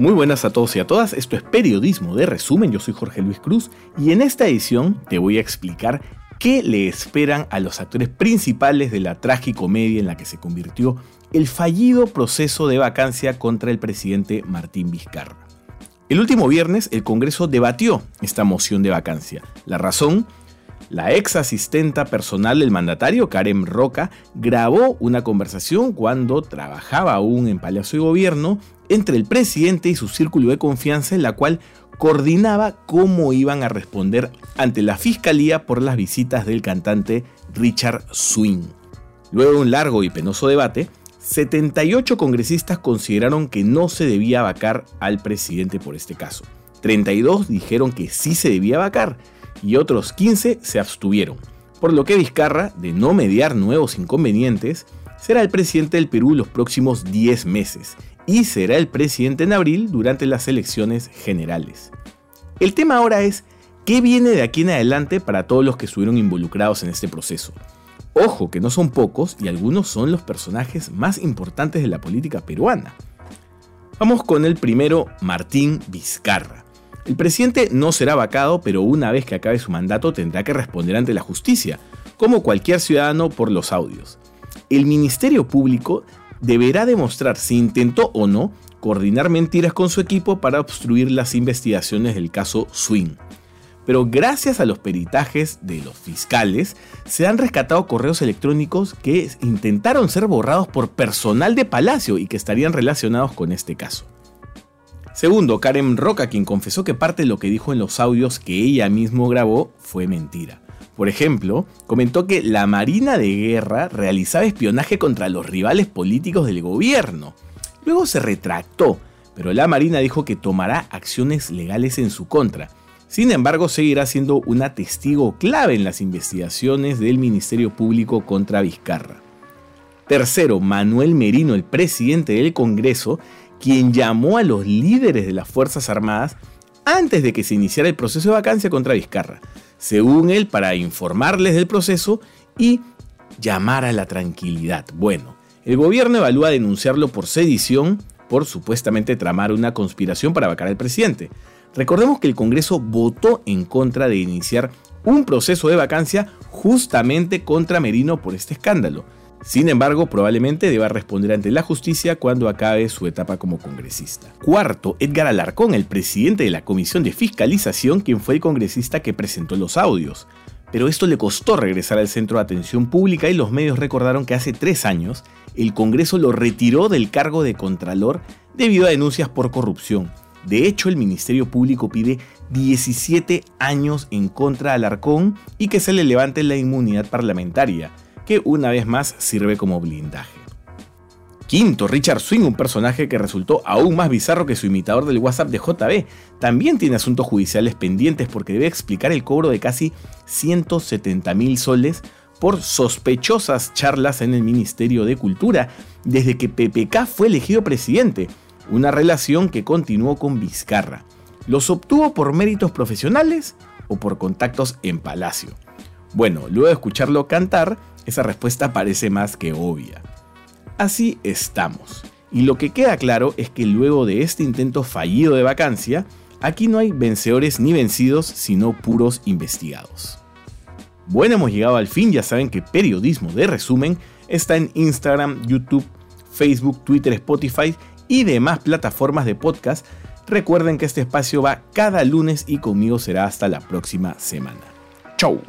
Muy buenas a todos y a todas, esto es Periodismo de Resumen, yo soy Jorge Luis Cruz y en esta edición te voy a explicar qué le esperan a los actores principales de la tragicomedia en la que se convirtió el fallido proceso de vacancia contra el presidente Martín Vizcarra. El último viernes el Congreso debatió esta moción de vacancia. La razón, la ex asistenta personal del mandatario, Karen Roca, grabó una conversación cuando trabajaba aún en Palacio de Gobierno entre el presidente y su círculo de confianza en la cual coordinaba cómo iban a responder ante la fiscalía por las visitas del cantante Richard Swing. Luego de un largo y penoso debate, 78 congresistas consideraron que no se debía vacar al presidente por este caso. 32 dijeron que sí se debía vacar y otros 15 se abstuvieron, por lo que Vizcarra, de no mediar nuevos inconvenientes, será el presidente del Perú los próximos 10 meses y será el presidente en abril durante las elecciones generales. El tema ahora es qué viene de aquí en adelante para todos los que estuvieron involucrados en este proceso. Ojo que no son pocos y algunos son los personajes más importantes de la política peruana. Vamos con el primero, Martín Vizcarra. El presidente no será vacado, pero una vez que acabe su mandato tendrá que responder ante la justicia, como cualquier ciudadano por los audios. El Ministerio Público deberá demostrar si intentó o no coordinar mentiras con su equipo para obstruir las investigaciones del caso Swing. Pero gracias a los peritajes de los fiscales, se han rescatado correos electrónicos que intentaron ser borrados por personal de Palacio y que estarían relacionados con este caso. Segundo, Karen Roca, quien confesó que parte de lo que dijo en los audios que ella mismo grabó fue mentira. Por ejemplo, comentó que la Marina de Guerra realizaba espionaje contra los rivales políticos del gobierno. Luego se retractó, pero la Marina dijo que tomará acciones legales en su contra. Sin embargo, seguirá siendo una testigo clave en las investigaciones del Ministerio Público contra Vizcarra. Tercero, Manuel Merino, el presidente del Congreso, quien llamó a los líderes de las Fuerzas Armadas antes de que se iniciara el proceso de vacancia contra Vizcarra según él, para informarles del proceso y llamar a la tranquilidad. Bueno, el gobierno evalúa denunciarlo por sedición por supuestamente tramar una conspiración para vacar al presidente. Recordemos que el Congreso votó en contra de iniciar un proceso de vacancia justamente contra Merino por este escándalo. Sin embargo, probablemente deba responder ante la justicia cuando acabe su etapa como congresista. Cuarto, Edgar Alarcón, el presidente de la Comisión de Fiscalización, quien fue el congresista que presentó los audios. Pero esto le costó regresar al centro de atención pública y los medios recordaron que hace tres años el Congreso lo retiró del cargo de Contralor debido a denuncias por corrupción. De hecho, el Ministerio Público pide 17 años en contra de Alarcón y que se le levante la inmunidad parlamentaria que una vez más sirve como blindaje. Quinto, Richard Swing, un personaje que resultó aún más bizarro que su imitador del WhatsApp de JB, también tiene asuntos judiciales pendientes porque debe explicar el cobro de casi 170 mil soles por sospechosas charlas en el Ministerio de Cultura desde que PPK fue elegido presidente, una relación que continuó con Vizcarra. ¿Los obtuvo por méritos profesionales o por contactos en Palacio? Bueno, luego de escucharlo cantar, esa respuesta parece más que obvia. Así estamos. Y lo que queda claro es que luego de este intento fallido de vacancia, aquí no hay vencedores ni vencidos, sino puros investigados. Bueno, hemos llegado al fin, ya saben que Periodismo de Resumen está en Instagram, YouTube, Facebook, Twitter, Spotify y demás plataformas de podcast. Recuerden que este espacio va cada lunes y conmigo será hasta la próxima semana. ¡Chau!